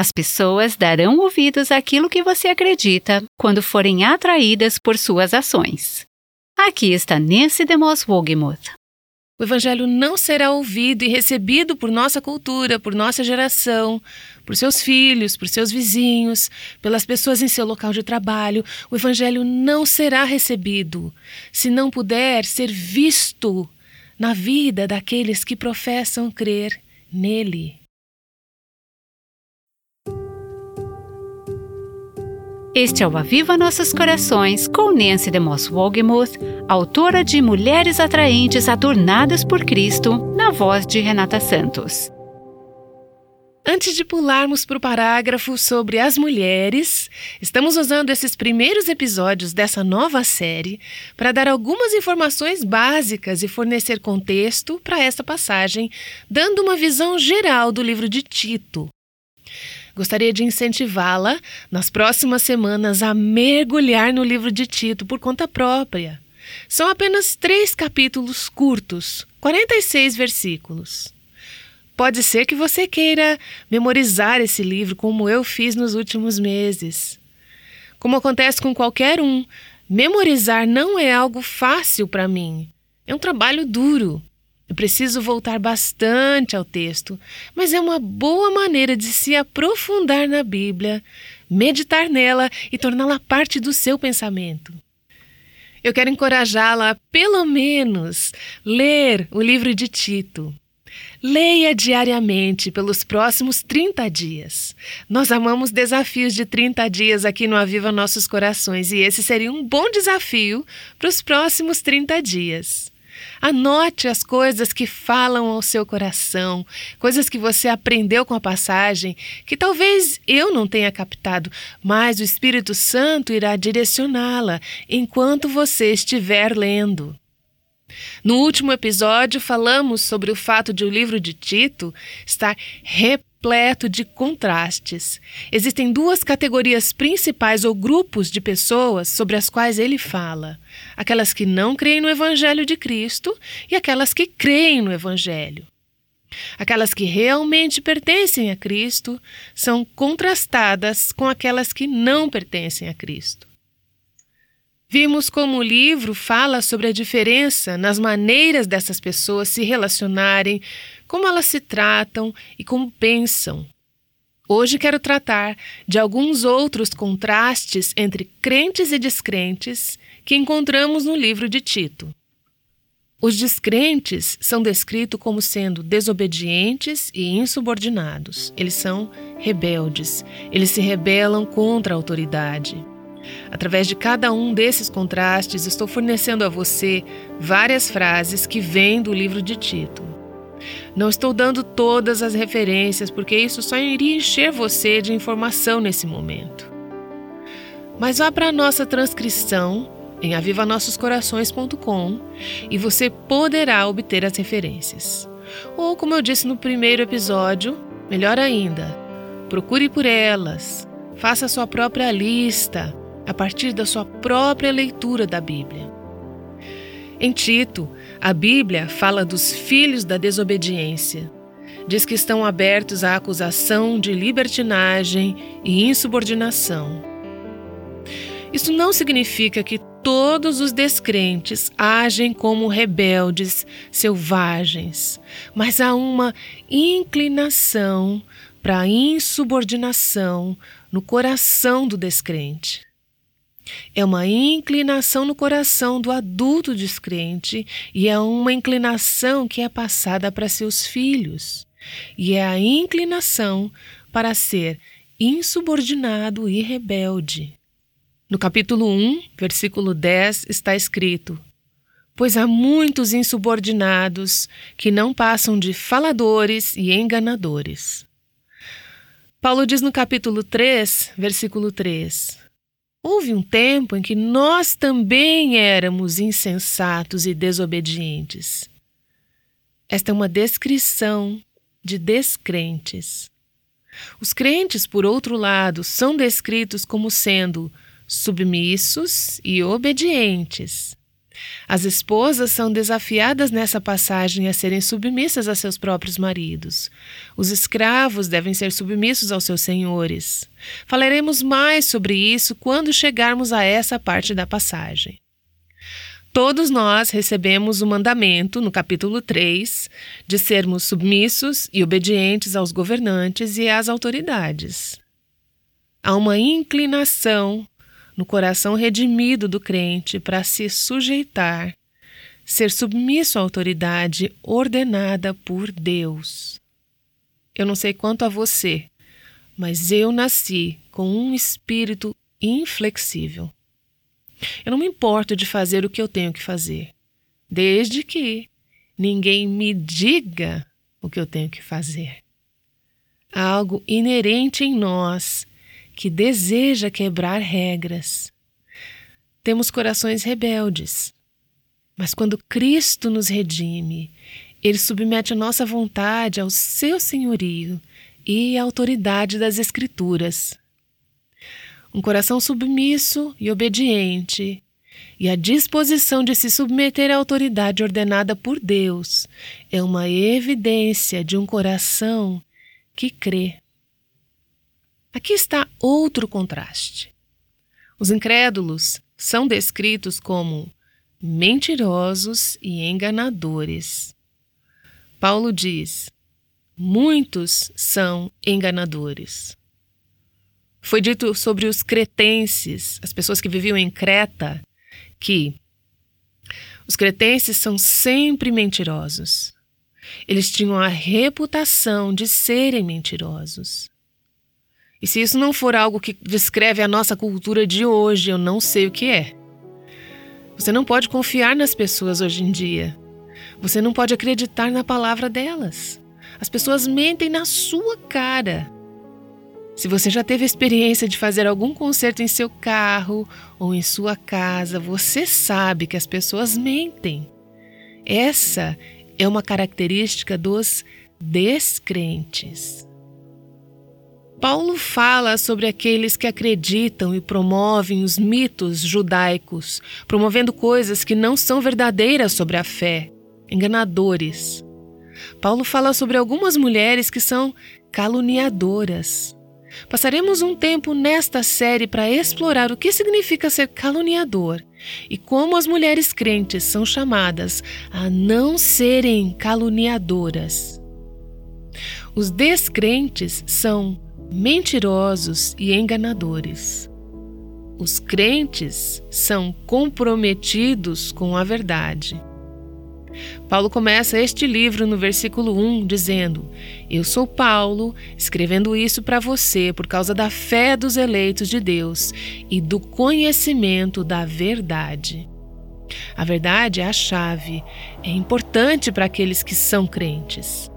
As pessoas darão ouvidos àquilo que você acredita quando forem atraídas por suas ações. Aqui está Nancy DeMoss Wogemuth. O Evangelho não será ouvido e recebido por nossa cultura, por nossa geração, por seus filhos, por seus vizinhos, pelas pessoas em seu local de trabalho. O Evangelho não será recebido se não puder ser visto na vida daqueles que professam crer nele. Este é o Aviva Nossos Corações com Nancy DeMoss Wogemuth, autora de Mulheres Atraentes Adornadas por Cristo, na voz de Renata Santos. Antes de pularmos para o parágrafo sobre as mulheres, estamos usando esses primeiros episódios dessa nova série para dar algumas informações básicas e fornecer contexto para esta passagem, dando uma visão geral do livro de Tito. Gostaria de incentivá-la nas próximas semanas a mergulhar no livro de Tito por conta própria. São apenas três capítulos curtos, 46 versículos. Pode ser que você queira memorizar esse livro como eu fiz nos últimos meses. Como acontece com qualquer um, memorizar não é algo fácil para mim. É um trabalho duro. Eu preciso voltar bastante ao texto, mas é uma boa maneira de se aprofundar na Bíblia, meditar nela e torná-la parte do seu pensamento. Eu quero encorajá-la a, pelo menos, ler o livro de Tito. Leia diariamente pelos próximos 30 dias. Nós amamos desafios de 30 dias aqui no Aviva Nossos Corações e esse seria um bom desafio para os próximos 30 dias. Anote as coisas que falam ao seu coração, coisas que você aprendeu com a passagem, que talvez eu não tenha captado, mas o Espírito Santo irá direcioná-la enquanto você estiver lendo. No último episódio, falamos sobre o fato de o livro de Tito estar repleto de contrastes. Existem duas categorias principais ou grupos de pessoas sobre as quais ele fala: aquelas que não creem no Evangelho de Cristo e aquelas que creem no Evangelho. Aquelas que realmente pertencem a Cristo são contrastadas com aquelas que não pertencem a Cristo. Vimos como o livro fala sobre a diferença nas maneiras dessas pessoas se relacionarem, como elas se tratam e como pensam. Hoje quero tratar de alguns outros contrastes entre crentes e descrentes que encontramos no livro de Tito. Os descrentes são descritos como sendo desobedientes e insubordinados. Eles são rebeldes. Eles se rebelam contra a autoridade. Através de cada um desses contrastes, estou fornecendo a você várias frases que vêm do livro de Tito. Não estou dando todas as referências, porque isso só iria encher você de informação nesse momento. Mas vá para a nossa transcrição em avivanossoscorações.com e você poderá obter as referências. Ou, como eu disse no primeiro episódio, melhor ainda, procure por elas, faça sua própria lista, a partir da sua própria leitura da Bíblia. Em Tito, a Bíblia fala dos filhos da desobediência. Diz que estão abertos à acusação de libertinagem e insubordinação. Isso não significa que todos os descrentes agem como rebeldes, selvagens, mas há uma inclinação para a insubordinação no coração do descrente. É uma inclinação no coração do adulto descrente e é uma inclinação que é passada para seus filhos. E é a inclinação para ser insubordinado e rebelde. No capítulo 1, versículo 10, está escrito: Pois há muitos insubordinados que não passam de faladores e enganadores. Paulo diz no capítulo 3, versículo 3: Houve um tempo em que nós também éramos insensatos e desobedientes. Esta é uma descrição de descrentes. Os crentes, por outro lado, são descritos como sendo submissos e obedientes. As esposas são desafiadas nessa passagem a serem submissas a seus próprios maridos. Os escravos devem ser submissos aos seus senhores. Falaremos mais sobre isso quando chegarmos a essa parte da passagem. Todos nós recebemos o mandamento, no capítulo 3, de sermos submissos e obedientes aos governantes e às autoridades. Há uma inclinação no coração redimido do crente para se sujeitar, ser submisso à autoridade ordenada por Deus. Eu não sei quanto a você, mas eu nasci com um espírito inflexível. Eu não me importo de fazer o que eu tenho que fazer, desde que ninguém me diga o que eu tenho que fazer. Há algo inerente em nós que deseja quebrar regras. Temos corações rebeldes, mas quando Cristo nos redime, ele submete a nossa vontade ao seu senhorio e à autoridade das Escrituras. Um coração submisso e obediente, e a disposição de se submeter à autoridade ordenada por Deus é uma evidência de um coração que crê. Aqui está outro contraste. Os incrédulos são descritos como mentirosos e enganadores. Paulo diz: muitos são enganadores. Foi dito sobre os cretenses, as pessoas que viviam em Creta, que os cretenses são sempre mentirosos. Eles tinham a reputação de serem mentirosos. E se isso não for algo que descreve a nossa cultura de hoje, eu não sei o que é. Você não pode confiar nas pessoas hoje em dia. Você não pode acreditar na palavra delas. As pessoas mentem na sua cara. Se você já teve a experiência de fazer algum conserto em seu carro ou em sua casa, você sabe que as pessoas mentem. Essa é uma característica dos descrentes. Paulo fala sobre aqueles que acreditam e promovem os mitos judaicos, promovendo coisas que não são verdadeiras sobre a fé, enganadores. Paulo fala sobre algumas mulheres que são caluniadoras. Passaremos um tempo nesta série para explorar o que significa ser caluniador e como as mulheres crentes são chamadas a não serem caluniadoras. Os descrentes são mentirosos e enganadores. Os crentes são comprometidos com a verdade. Paulo começa este livro no versículo 1 dizendo: Eu sou Paulo, escrevendo isso para você por causa da fé dos eleitos de Deus e do conhecimento da verdade. A verdade é a chave, é importante para aqueles que são crentes.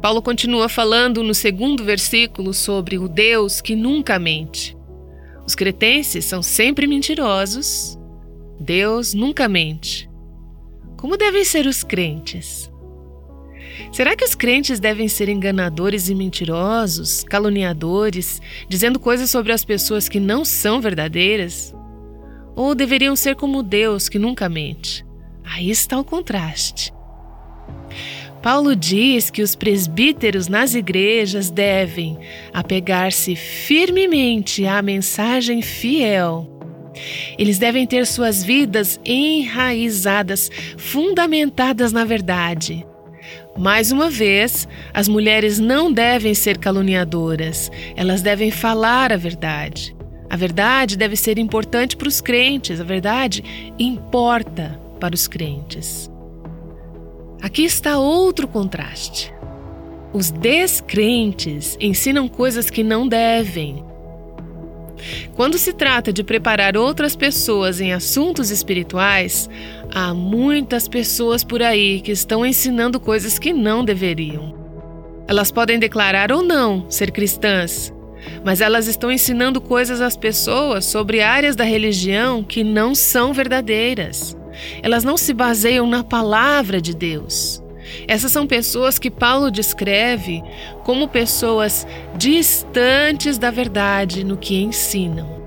Paulo continua falando no segundo versículo sobre o Deus que nunca mente. Os cretenses são sempre mentirosos, Deus nunca mente. Como devem ser os crentes? Será que os crentes devem ser enganadores e mentirosos, caluniadores, dizendo coisas sobre as pessoas que não são verdadeiras? Ou deveriam ser como Deus, que nunca mente? Aí está o contraste. Paulo diz que os presbíteros nas igrejas devem apegar-se firmemente à mensagem fiel eles devem ter suas vidas enraizadas, fundamentadas na verdade. Mais uma vez, as mulheres não devem ser caluniadoras, elas devem falar a verdade. A verdade deve ser importante para os crentes, a verdade importa para os crentes. Aqui está outro contraste. Os descrentes ensinam coisas que não devem, quando se trata de preparar outras pessoas em assuntos espirituais, há muitas pessoas por aí que estão ensinando coisas que não deveriam. Elas podem declarar ou não ser cristãs, mas elas estão ensinando coisas às pessoas sobre áreas da religião que não são verdadeiras. Elas não se baseiam na palavra de Deus. Essas são pessoas que Paulo descreve como pessoas distantes da verdade no que ensinam.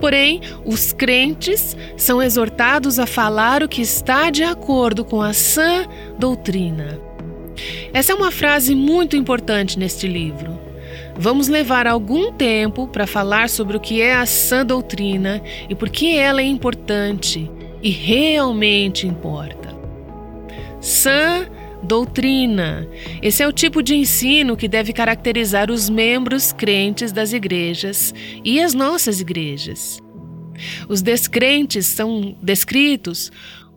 Porém, os crentes são exortados a falar o que está de acordo com a sã doutrina. Essa é uma frase muito importante neste livro. Vamos levar algum tempo para falar sobre o que é a sã doutrina e por que ela é importante e realmente importa. Sã doutrina. Esse é o tipo de ensino que deve caracterizar os membros crentes das igrejas e as nossas igrejas. Os descrentes são descritos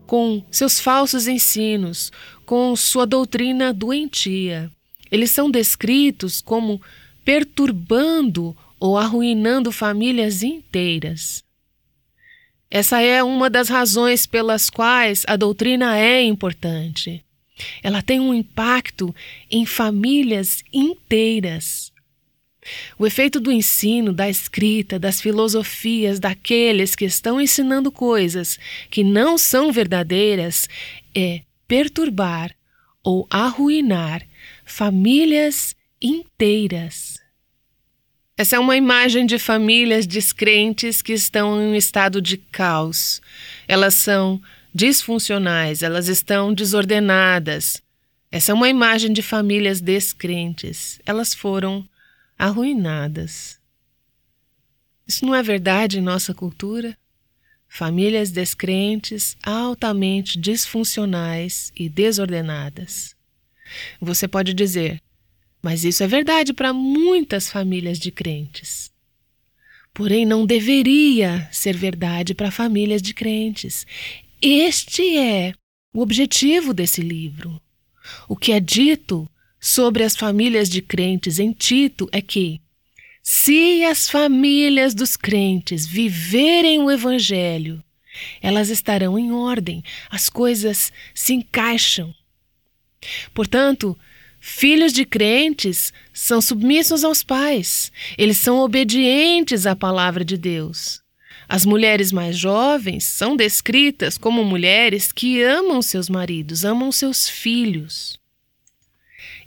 com seus falsos ensinos, com sua doutrina doentia. Eles são descritos como perturbando ou arruinando famílias inteiras. Essa é uma das razões pelas quais a doutrina é importante. Ela tem um impacto em famílias inteiras. O efeito do ensino, da escrita, das filosofias daqueles que estão ensinando coisas que não são verdadeiras é perturbar ou arruinar famílias inteiras. Essa é uma imagem de famílias descrentes que estão em um estado de caos. Elas são disfuncionais, elas estão desordenadas. Essa é uma imagem de famílias descrentes. Elas foram arruinadas. Isso não é verdade em nossa cultura? Famílias descrentes, altamente disfuncionais e desordenadas. Você pode dizer, mas isso é verdade para muitas famílias de crentes. Porém, não deveria ser verdade para famílias de crentes. Este é o objetivo desse livro. O que é dito sobre as famílias de crentes em Tito é que, se as famílias dos crentes viverem o Evangelho, elas estarão em ordem, as coisas se encaixam. Portanto, filhos de crentes são submissos aos pais, eles são obedientes à palavra de Deus. As mulheres mais jovens são descritas como mulheres que amam seus maridos, amam seus filhos.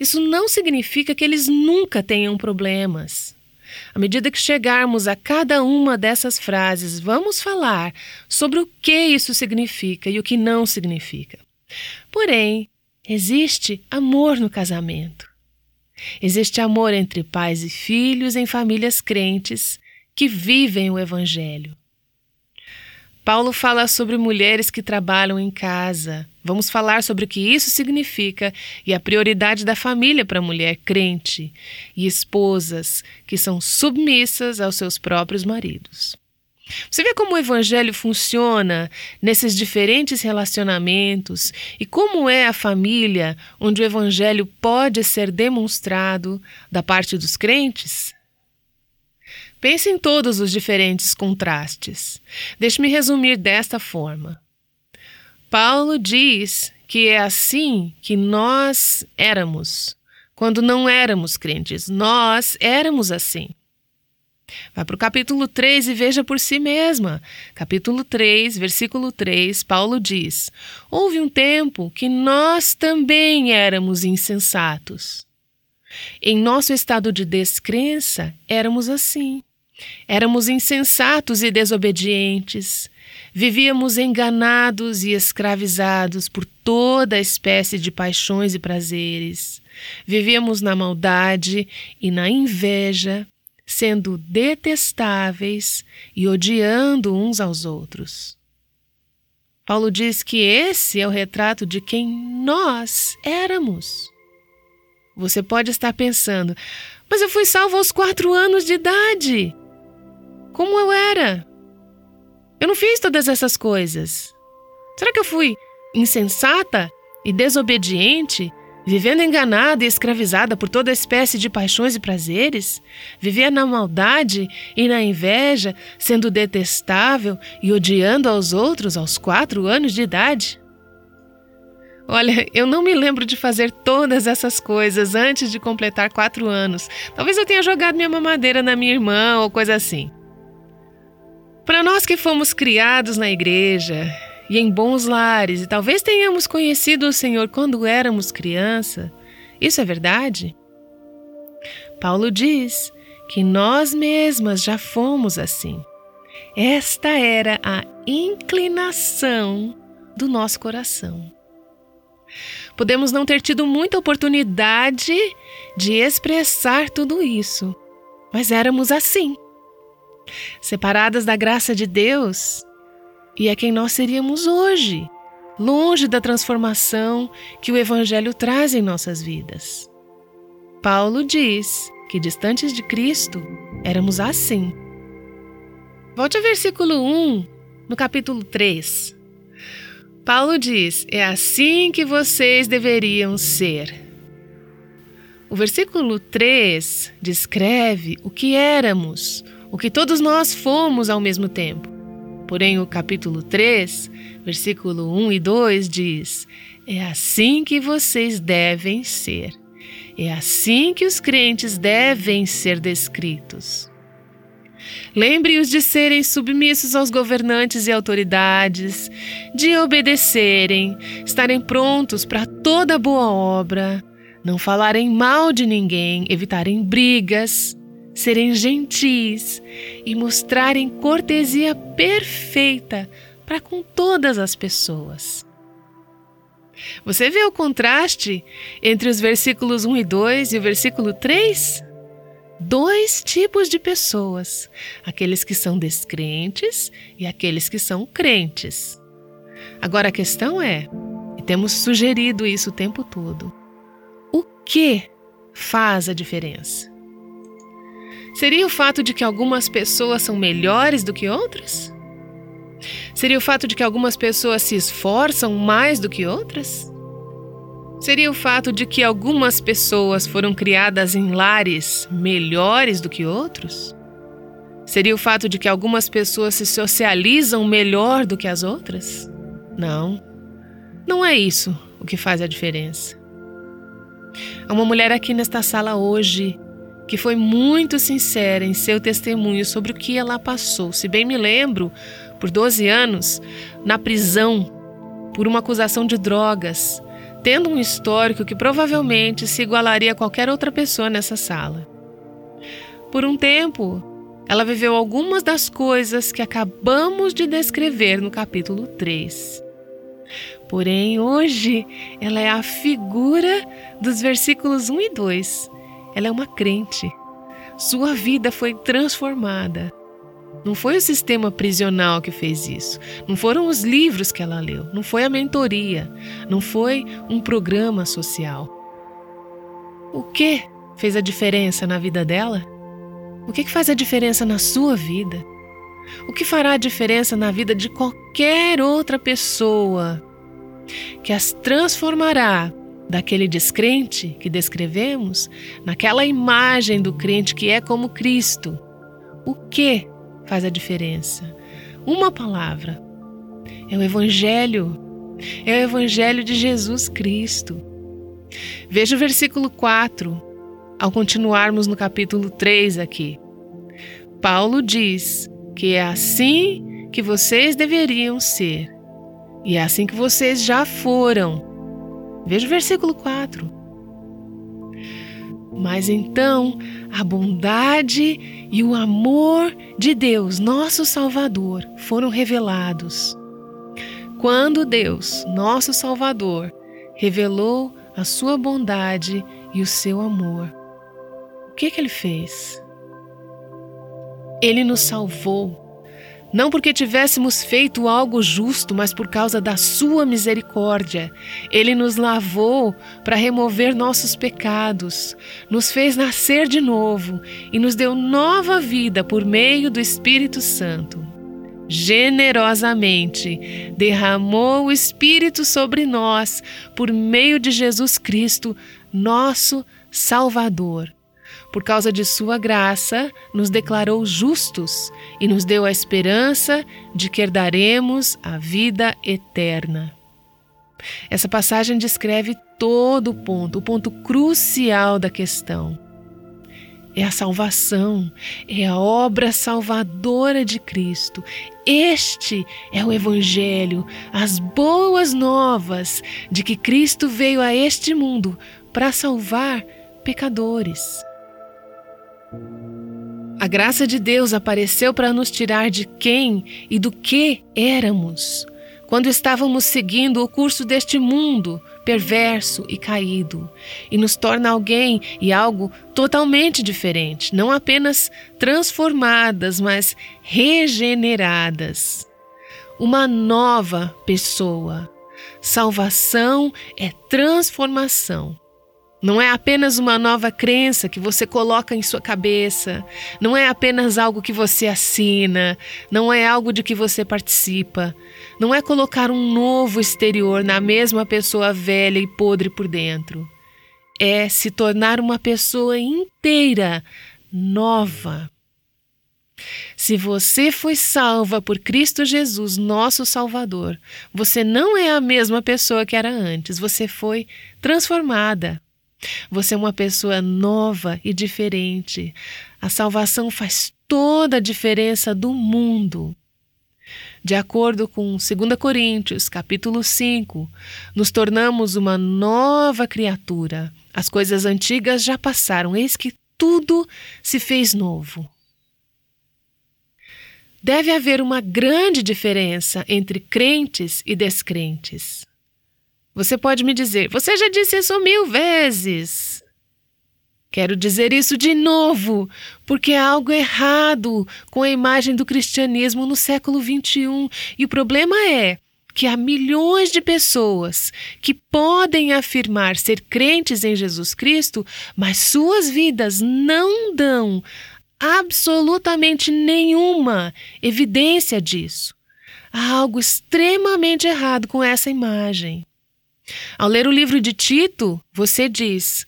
Isso não significa que eles nunca tenham problemas. À medida que chegarmos a cada uma dessas frases, vamos falar sobre o que isso significa e o que não significa. Porém, existe amor no casamento. Existe amor entre pais e filhos em famílias crentes que vivem o Evangelho. Paulo fala sobre mulheres que trabalham em casa. Vamos falar sobre o que isso significa e a prioridade da família para a mulher crente e esposas que são submissas aos seus próprios maridos. Você vê como o evangelho funciona nesses diferentes relacionamentos e como é a família onde o evangelho pode ser demonstrado da parte dos crentes? Pense em todos os diferentes contrastes. Deixe-me resumir desta forma. Paulo diz que é assim que nós éramos, quando não éramos crentes. Nós éramos assim. Vá para o capítulo 3 e veja por si mesma. Capítulo 3, versículo 3, Paulo diz: Houve um tempo que nós também éramos insensatos. Em nosso estado de descrença, éramos assim. Éramos insensatos e desobedientes. Vivíamos enganados e escravizados por toda espécie de paixões e prazeres. Vivíamos na maldade e na inveja, sendo detestáveis e odiando uns aos outros. Paulo diz que esse é o retrato de quem nós éramos. Você pode estar pensando, mas eu fui salvo aos quatro anos de idade como eu era. Eu não fiz todas essas coisas. Será que eu fui insensata e desobediente, vivendo enganada e escravizada por toda espécie de paixões e prazeres? Vivia na maldade e na inveja, sendo detestável e odiando aos outros aos quatro anos de idade? Olha, eu não me lembro de fazer todas essas coisas antes de completar quatro anos. Talvez eu tenha jogado minha mamadeira na minha irmã ou coisa assim. Para nós que fomos criados na igreja e em bons lares, e talvez tenhamos conhecido o Senhor quando éramos criança, isso é verdade? Paulo diz que nós mesmas já fomos assim. esta era a inclinação do nosso coração. Podemos não ter tido muita oportunidade de expressar tudo isso, mas éramos assim, separadas da graça de Deus, e é quem nós seríamos hoje, longe da transformação que o Evangelho traz em nossas vidas. Paulo diz que distantes de Cristo éramos assim. Volte ao versículo 1, no capítulo 3. Paulo diz: É assim que vocês deveriam ser. O versículo 3 descreve o que éramos, o que todos nós fomos ao mesmo tempo. Porém, o capítulo 3, versículo 1 e 2 diz: É assim que vocês devem ser. É assim que os crentes devem ser descritos. Lembre-os de serem submissos aos governantes e autoridades, de obedecerem, estarem prontos para toda boa obra, não falarem mal de ninguém, evitarem brigas, serem gentis e mostrarem cortesia perfeita para com todas as pessoas. Você vê o contraste entre os versículos 1 e 2 e o versículo 3? dois tipos de pessoas: aqueles que são descrentes e aqueles que são crentes. Agora a questão é, e temos sugerido isso o tempo todo, o que faz a diferença? Seria o fato de que algumas pessoas são melhores do que outras? Seria o fato de que algumas pessoas se esforçam mais do que outras? Seria o fato de que algumas pessoas foram criadas em lares melhores do que outros? Seria o fato de que algumas pessoas se socializam melhor do que as outras? Não. Não é isso o que faz a diferença. Há uma mulher aqui nesta sala hoje que foi muito sincera em seu testemunho sobre o que ela passou. Se bem me lembro, por 12 anos, na prisão, por uma acusação de drogas, tendo um histórico que provavelmente se igualaria a qualquer outra pessoa nessa sala. Por um tempo, ela viveu algumas das coisas que acabamos de descrever no capítulo 3. Porém, hoje, ela é a figura dos versículos 1 e 2. Ela é uma crente. Sua vida foi transformada. Não foi o sistema prisional que fez isso. Não foram os livros que ela leu. Não foi a mentoria. Não foi um programa social. O que fez a diferença na vida dela? O que faz a diferença na sua vida? O que fará a diferença na vida de qualquer outra pessoa que as transformará daquele descrente que descrevemos naquela imagem do crente que é como Cristo? O que faz a diferença. Uma palavra. É o Evangelho. É o Evangelho de Jesus Cristo. Veja o versículo 4, ao continuarmos no capítulo 3 aqui. Paulo diz que é assim que vocês deveriam ser, e é assim que vocês já foram. Veja o versículo 4. Mas então a bondade e o amor de Deus, nosso Salvador, foram revelados. Quando Deus, nosso Salvador, revelou a sua bondade e o seu amor, o que, que ele fez? Ele nos salvou não porque tivéssemos feito algo justo, mas por causa da Sua misericórdia. Ele nos lavou para remover nossos pecados, nos fez nascer de novo e nos deu nova vida por meio do Espírito Santo. Generosamente derramou o Espírito sobre nós por meio de Jesus Cristo, nosso Salvador por causa de Sua graça, nos declarou justos e nos deu a esperança de que herdaremos a vida eterna. Essa passagem descreve todo o ponto, o ponto crucial da questão. É a salvação, é a obra salvadora de Cristo. Este é o Evangelho, as boas novas de que Cristo veio a este mundo para salvar pecadores. A graça de Deus apareceu para nos tirar de quem e do que éramos, quando estávamos seguindo o curso deste mundo perverso e caído, e nos torna alguém e algo totalmente diferente, não apenas transformadas, mas regeneradas. Uma nova pessoa. Salvação é transformação. Não é apenas uma nova crença que você coloca em sua cabeça, não é apenas algo que você assina, não é algo de que você participa, não é colocar um novo exterior na mesma pessoa velha e podre por dentro. É se tornar uma pessoa inteira, nova. Se você foi salva por Cristo Jesus, nosso Salvador, você não é a mesma pessoa que era antes, você foi transformada. Você é uma pessoa nova e diferente. A salvação faz toda a diferença do mundo. De acordo com 2 Coríntios, capítulo 5, nos tornamos uma nova criatura. As coisas antigas já passaram, eis que tudo se fez novo. Deve haver uma grande diferença entre crentes e descrentes. Você pode me dizer, você já disse isso mil vezes. Quero dizer isso de novo, porque há algo errado com a imagem do cristianismo no século XXI. E o problema é que há milhões de pessoas que podem afirmar ser crentes em Jesus Cristo, mas suas vidas não dão absolutamente nenhuma evidência disso. Há algo extremamente errado com essa imagem. Ao ler o livro de Tito, você diz: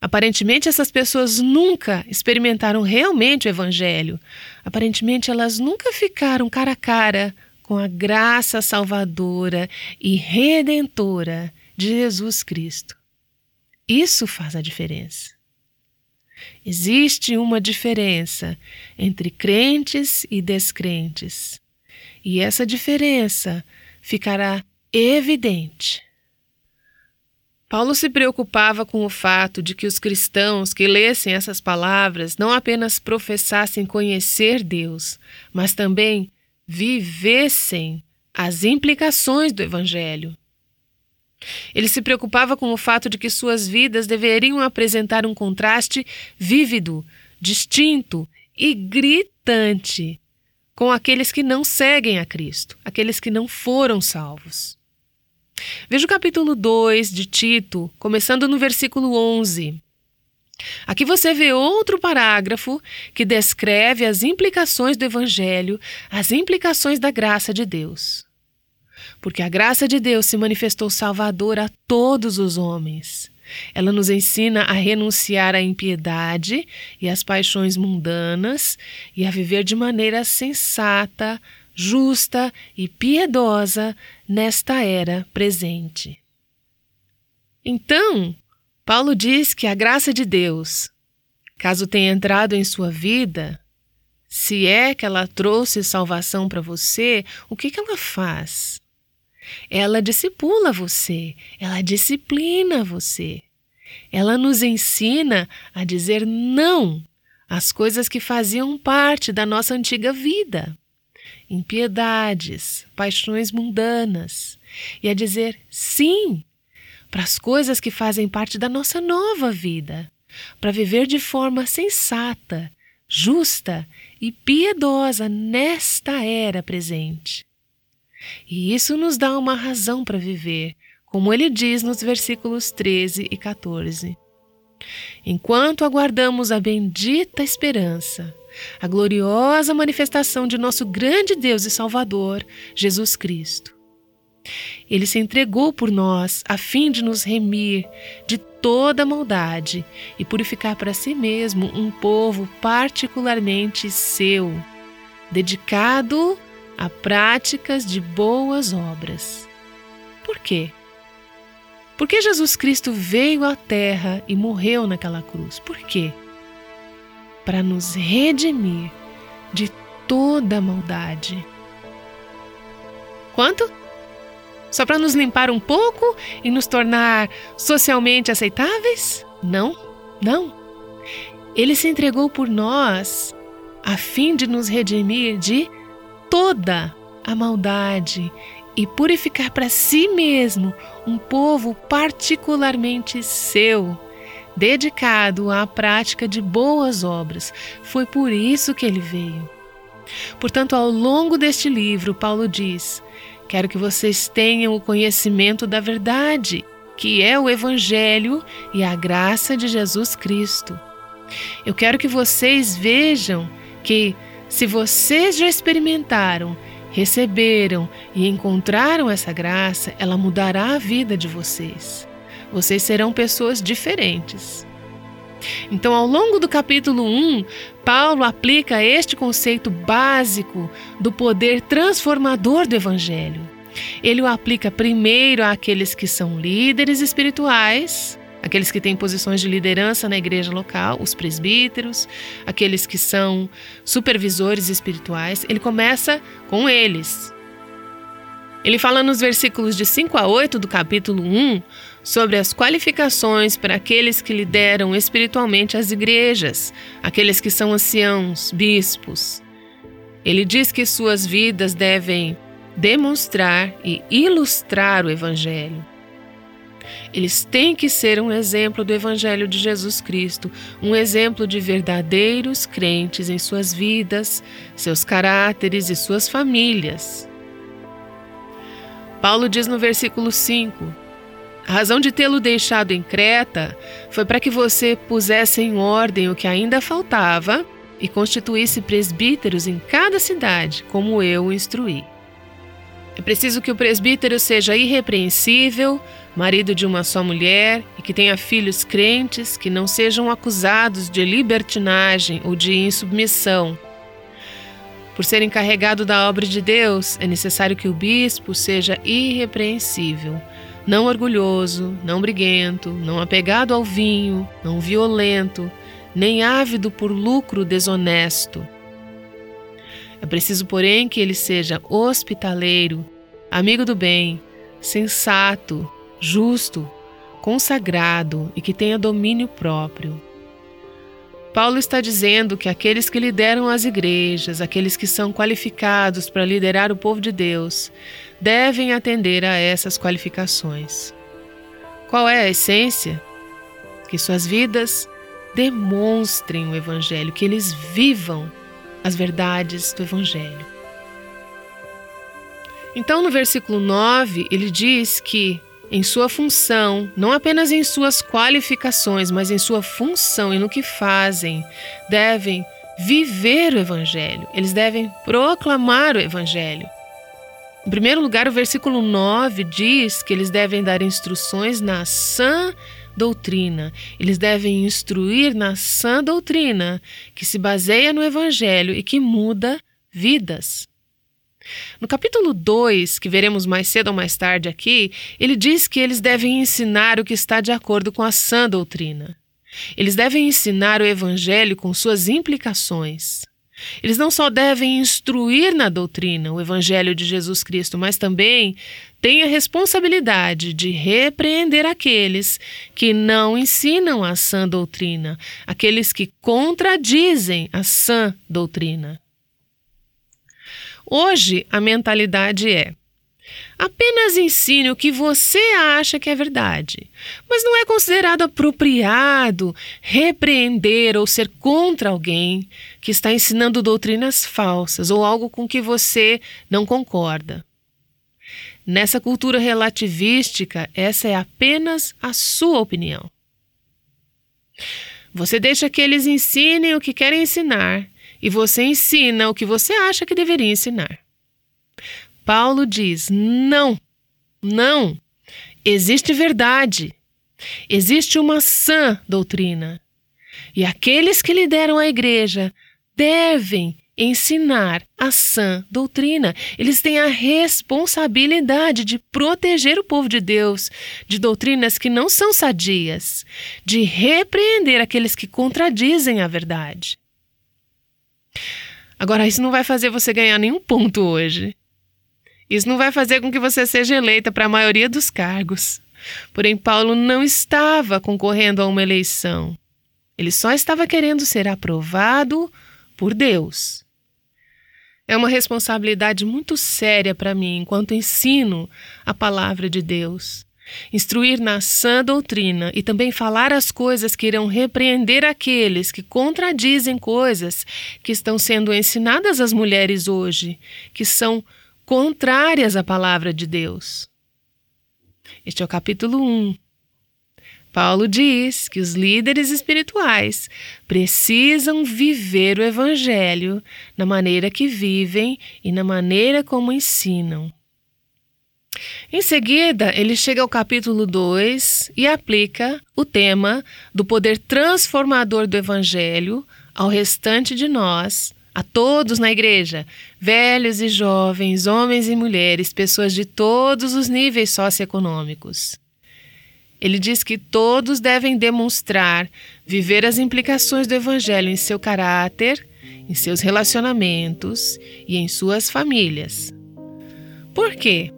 aparentemente essas pessoas nunca experimentaram realmente o Evangelho. Aparentemente elas nunca ficaram cara a cara com a graça salvadora e redentora de Jesus Cristo. Isso faz a diferença. Existe uma diferença entre crentes e descrentes, e essa diferença ficará evidente Paulo se preocupava com o fato de que os cristãos que lessem essas palavras não apenas professassem conhecer Deus, mas também vivessem as implicações do Evangelho. Ele se preocupava com o fato de que suas vidas deveriam apresentar um contraste vívido, distinto e gritante com aqueles que não seguem a Cristo, aqueles que não foram salvos. Veja o capítulo 2 de Tito, começando no versículo 11. Aqui você vê outro parágrafo que descreve as implicações do Evangelho, as implicações da graça de Deus. Porque a graça de Deus se manifestou salvadora a todos os homens. Ela nos ensina a renunciar à impiedade e às paixões mundanas e a viver de maneira sensata, justa e piedosa nesta era presente. Então, Paulo diz que a graça de Deus, caso tenha entrado em sua vida, se é que ela trouxe salvação para você, o que, que ela faz? Ela discipula você, ela disciplina você. Ela nos ensina a dizer não às coisas que faziam parte da nossa antiga vida impiedades, paixões mundanas, e a dizer sim para as coisas que fazem parte da nossa nova vida, para viver de forma sensata, justa e piedosa nesta era presente. E isso nos dá uma razão para viver, como ele diz nos versículos 13 e 14. Enquanto aguardamos a bendita esperança, a gloriosa manifestação de nosso grande Deus e Salvador, Jesus Cristo. Ele se entregou por nós a fim de nos remir de toda maldade e purificar para si mesmo um povo particularmente seu, dedicado a práticas de boas obras. Por quê? Porque Jesus Cristo veio à terra e morreu naquela cruz. Por quê? Para nos redimir de toda maldade. Quanto? Só para nos limpar um pouco e nos tornar socialmente aceitáveis? Não, não. Ele se entregou por nós a fim de nos redimir de toda a maldade e purificar para si mesmo um povo particularmente seu, dedicado à prática de boas obras. Foi por isso que ele veio. Portanto, ao longo deste livro, Paulo diz: Quero que vocês tenham o conhecimento da verdade, que é o Evangelho e a graça de Jesus Cristo. Eu quero que vocês vejam que, se vocês já experimentaram, receberam e encontraram essa graça, ela mudará a vida de vocês. Vocês serão pessoas diferentes. Então, ao longo do capítulo 1, Paulo aplica este conceito básico do poder transformador do Evangelho. Ele o aplica primeiro àqueles que são líderes espirituais, aqueles que têm posições de liderança na igreja local, os presbíteros, aqueles que são supervisores espirituais. Ele começa com eles. Ele fala nos versículos de 5 a 8 do capítulo 1 sobre as qualificações para aqueles que lideram espiritualmente as igrejas, aqueles que são anciãos, bispos. Ele diz que suas vidas devem demonstrar e ilustrar o Evangelho. Eles têm que ser um exemplo do Evangelho de Jesus Cristo, um exemplo de verdadeiros crentes em suas vidas, seus caráteres e suas famílias. Paulo diz no versículo 5: A razão de tê-lo deixado em Creta foi para que você pusesse em ordem o que ainda faltava e constituísse presbíteros em cada cidade, como eu o instruí. É preciso que o presbítero seja irrepreensível, marido de uma só mulher e que tenha filhos crentes que não sejam acusados de libertinagem ou de insubmissão. Por ser encarregado da obra de Deus, é necessário que o bispo seja irrepreensível, não orgulhoso, não briguento, não apegado ao vinho, não violento, nem ávido por lucro desonesto é preciso, porém, que ele seja hospitaleiro, amigo do bem, sensato, justo, consagrado e que tenha domínio próprio. Paulo está dizendo que aqueles que lideram as igrejas, aqueles que são qualificados para liderar o povo de Deus, devem atender a essas qualificações. Qual é a essência? Que suas vidas demonstrem o Evangelho, que eles vivam as verdades do Evangelho. Então, no versículo 9, ele diz que, em sua função, não apenas em suas qualificações, mas em sua função e no que fazem, devem viver o Evangelho, eles devem proclamar o Evangelho. Em primeiro lugar, o versículo 9 diz que eles devem dar instruções na sã doutrina. Eles devem instruir na sã doutrina, que se baseia no Evangelho e que muda vidas. No capítulo 2, que veremos mais cedo ou mais tarde aqui, ele diz que eles devem ensinar o que está de acordo com a sã doutrina. Eles devem ensinar o Evangelho com suas implicações. Eles não só devem instruir na doutrina o Evangelho de Jesus Cristo, mas também têm a responsabilidade de repreender aqueles que não ensinam a sã doutrina, aqueles que contradizem a sã doutrina. Hoje, a mentalidade é: Apenas ensine o que você acha que é verdade, mas não é considerado apropriado repreender ou ser contra alguém que está ensinando doutrinas falsas ou algo com que você não concorda. Nessa cultura relativística, essa é apenas a sua opinião. Você deixa que eles ensinem o que querem ensinar e você ensina o que você acha que deveria ensinar. Paulo diz: não, não. Existe verdade. Existe uma sã doutrina. E aqueles que lideram a igreja devem ensinar a sã doutrina. Eles têm a responsabilidade de proteger o povo de Deus de doutrinas que não são sadias, de repreender aqueles que contradizem a verdade. Agora, isso não vai fazer você ganhar nenhum ponto hoje. Isso não vai fazer com que você seja eleita para a maioria dos cargos. Porém, Paulo não estava concorrendo a uma eleição. Ele só estava querendo ser aprovado por Deus. É uma responsabilidade muito séria para mim enquanto ensino a palavra de Deus. Instruir na sã doutrina e também falar as coisas que irão repreender aqueles que contradizem coisas que estão sendo ensinadas às mulheres hoje, que são contrárias à palavra de Deus. Este é o capítulo 1 Paulo diz que os líderes espirituais precisam viver o Evangelho na maneira que vivem e na maneira como ensinam. Em seguida, ele chega ao capítulo 2 e aplica o tema do poder transformador do Evangelho ao restante de nós, a todos na igreja, velhos e jovens, homens e mulheres, pessoas de todos os níveis socioeconômicos. Ele diz que todos devem demonstrar viver as implicações do Evangelho em seu caráter, em seus relacionamentos e em suas famílias. Por quê?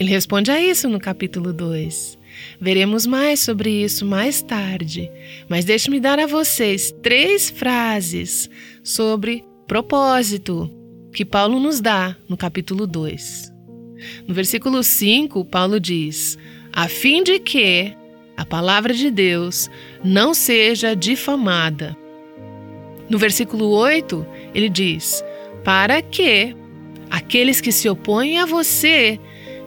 Ele responde a isso no capítulo 2. Veremos mais sobre isso mais tarde, mas deixe-me dar a vocês três frases sobre propósito que Paulo nos dá no capítulo 2. No versículo 5, Paulo diz: a fim de que a palavra de Deus não seja difamada. No versículo 8, ele diz: Para que aqueles que se opõem a você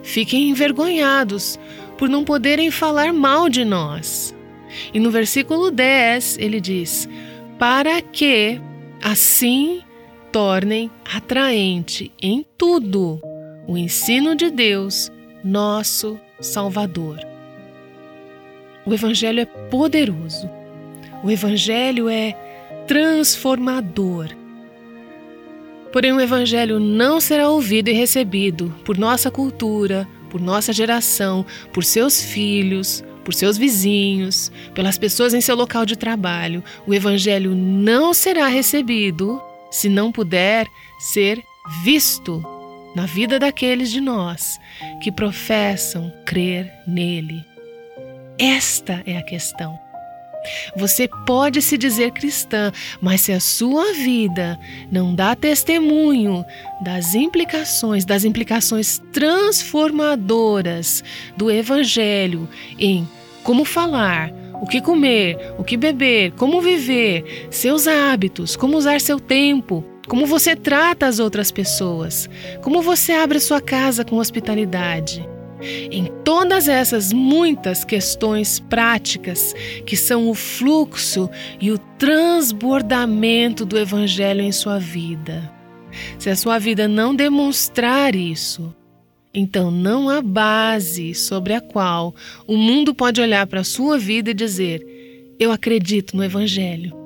fiquem envergonhados por não poderem falar mal de nós. E no versículo 10, ele diz: Para que assim tornem atraente em tudo o ensino de Deus, nosso Salvador. O Evangelho é poderoso. O Evangelho é transformador. Porém, o Evangelho não será ouvido e recebido por nossa cultura, por nossa geração, por seus filhos, por seus vizinhos, pelas pessoas em seu local de trabalho. O Evangelho não será recebido se não puder ser visto na vida daqueles de nós que professam crer nele. Esta é a questão. Você pode se dizer cristã, mas se a sua vida não dá testemunho das implicações, das implicações transformadoras do Evangelho em como falar, o que comer, o que beber, como viver, seus hábitos, como usar seu tempo, como você trata as outras pessoas, como você abre sua casa com hospitalidade. Em todas essas muitas questões práticas que são o fluxo e o transbordamento do Evangelho em sua vida. Se a sua vida não demonstrar isso, então não há base sobre a qual o mundo pode olhar para a sua vida e dizer: Eu acredito no Evangelho.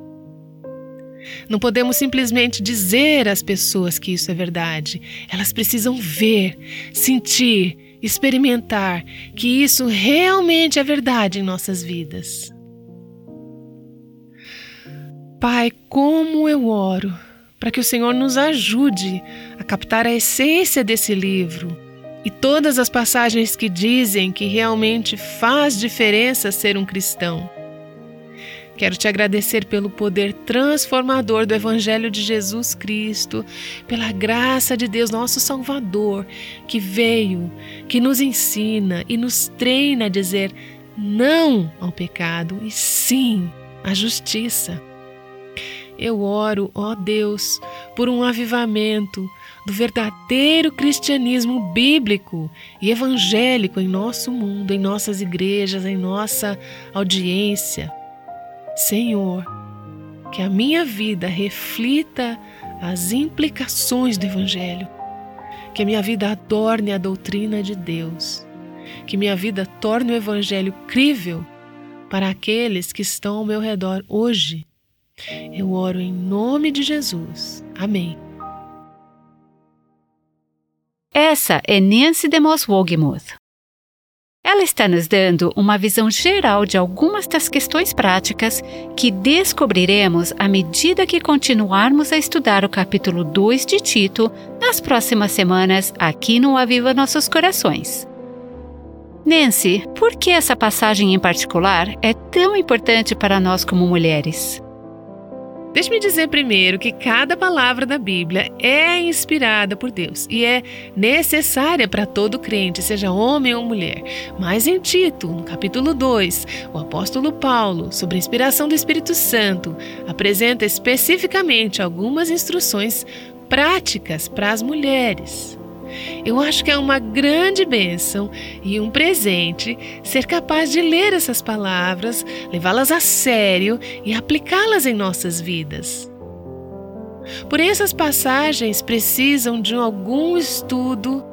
Não podemos simplesmente dizer às pessoas que isso é verdade. Elas precisam ver, sentir, experimentar que isso realmente é verdade em nossas vidas. Pai, como eu oro para que o Senhor nos ajude a captar a essência desse livro e todas as passagens que dizem que realmente faz diferença ser um cristão. Quero te agradecer pelo poder transformador do Evangelho de Jesus Cristo, pela graça de Deus, nosso Salvador, que veio, que nos ensina e nos treina a dizer não ao pecado e sim à justiça. Eu oro, ó Deus, por um avivamento do verdadeiro cristianismo bíblico e evangélico em nosso mundo, em nossas igrejas, em nossa audiência. Senhor, que a minha vida reflita as implicações do Evangelho, que a minha vida adorne a doutrina de Deus, que minha vida torne o Evangelho crível para aqueles que estão ao meu redor hoje. Eu oro em nome de Jesus. Amém. Essa é Nancy DeMoss Wogemuth. Ela está nos dando uma visão geral de algumas das questões práticas que descobriremos à medida que continuarmos a estudar o capítulo 2 de Tito nas próximas semanas aqui no Aviva Nossos Corações. Nancy, por que essa passagem em particular é tão importante para nós como mulheres? Deixe-me dizer primeiro que cada palavra da Bíblia é inspirada por Deus e é necessária para todo crente, seja homem ou mulher. Mas em Tito, no capítulo 2, o apóstolo Paulo, sobre a inspiração do Espírito Santo, apresenta especificamente algumas instruções práticas para as mulheres. Eu acho que é uma grande bênção e um presente ser capaz de ler essas palavras, levá-las a sério e aplicá-las em nossas vidas. Porém, essas passagens precisam de algum estudo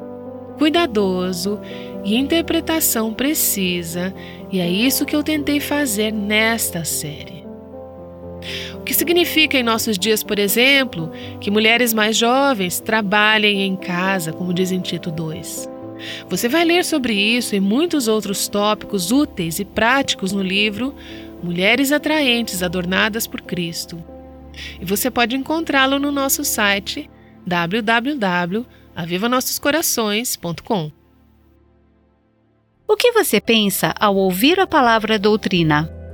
cuidadoso e interpretação precisa, e é isso que eu tentei fazer nesta série. Que significa em nossos dias, por exemplo, que mulheres mais jovens trabalhem em casa, como diz em Tito 2. Você vai ler sobre isso e muitos outros tópicos úteis e práticos no livro Mulheres Atraentes Adornadas por Cristo. E você pode encontrá-lo no nosso site www.avivanossoscorações.com. O que você pensa ao ouvir a palavra doutrina?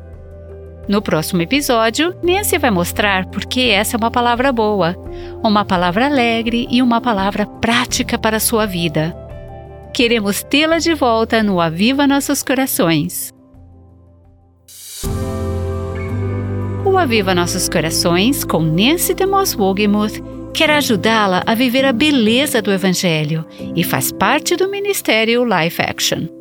No próximo episódio, Nancy vai mostrar por que essa é uma palavra boa, uma palavra alegre e uma palavra prática para a sua vida. Queremos tê-la de volta no Aviva Nossos Corações. O Aviva Nossos Corações, com Nancy DeMoss Wogemuth, quer ajudá-la a viver a beleza do Evangelho e faz parte do Ministério Life Action.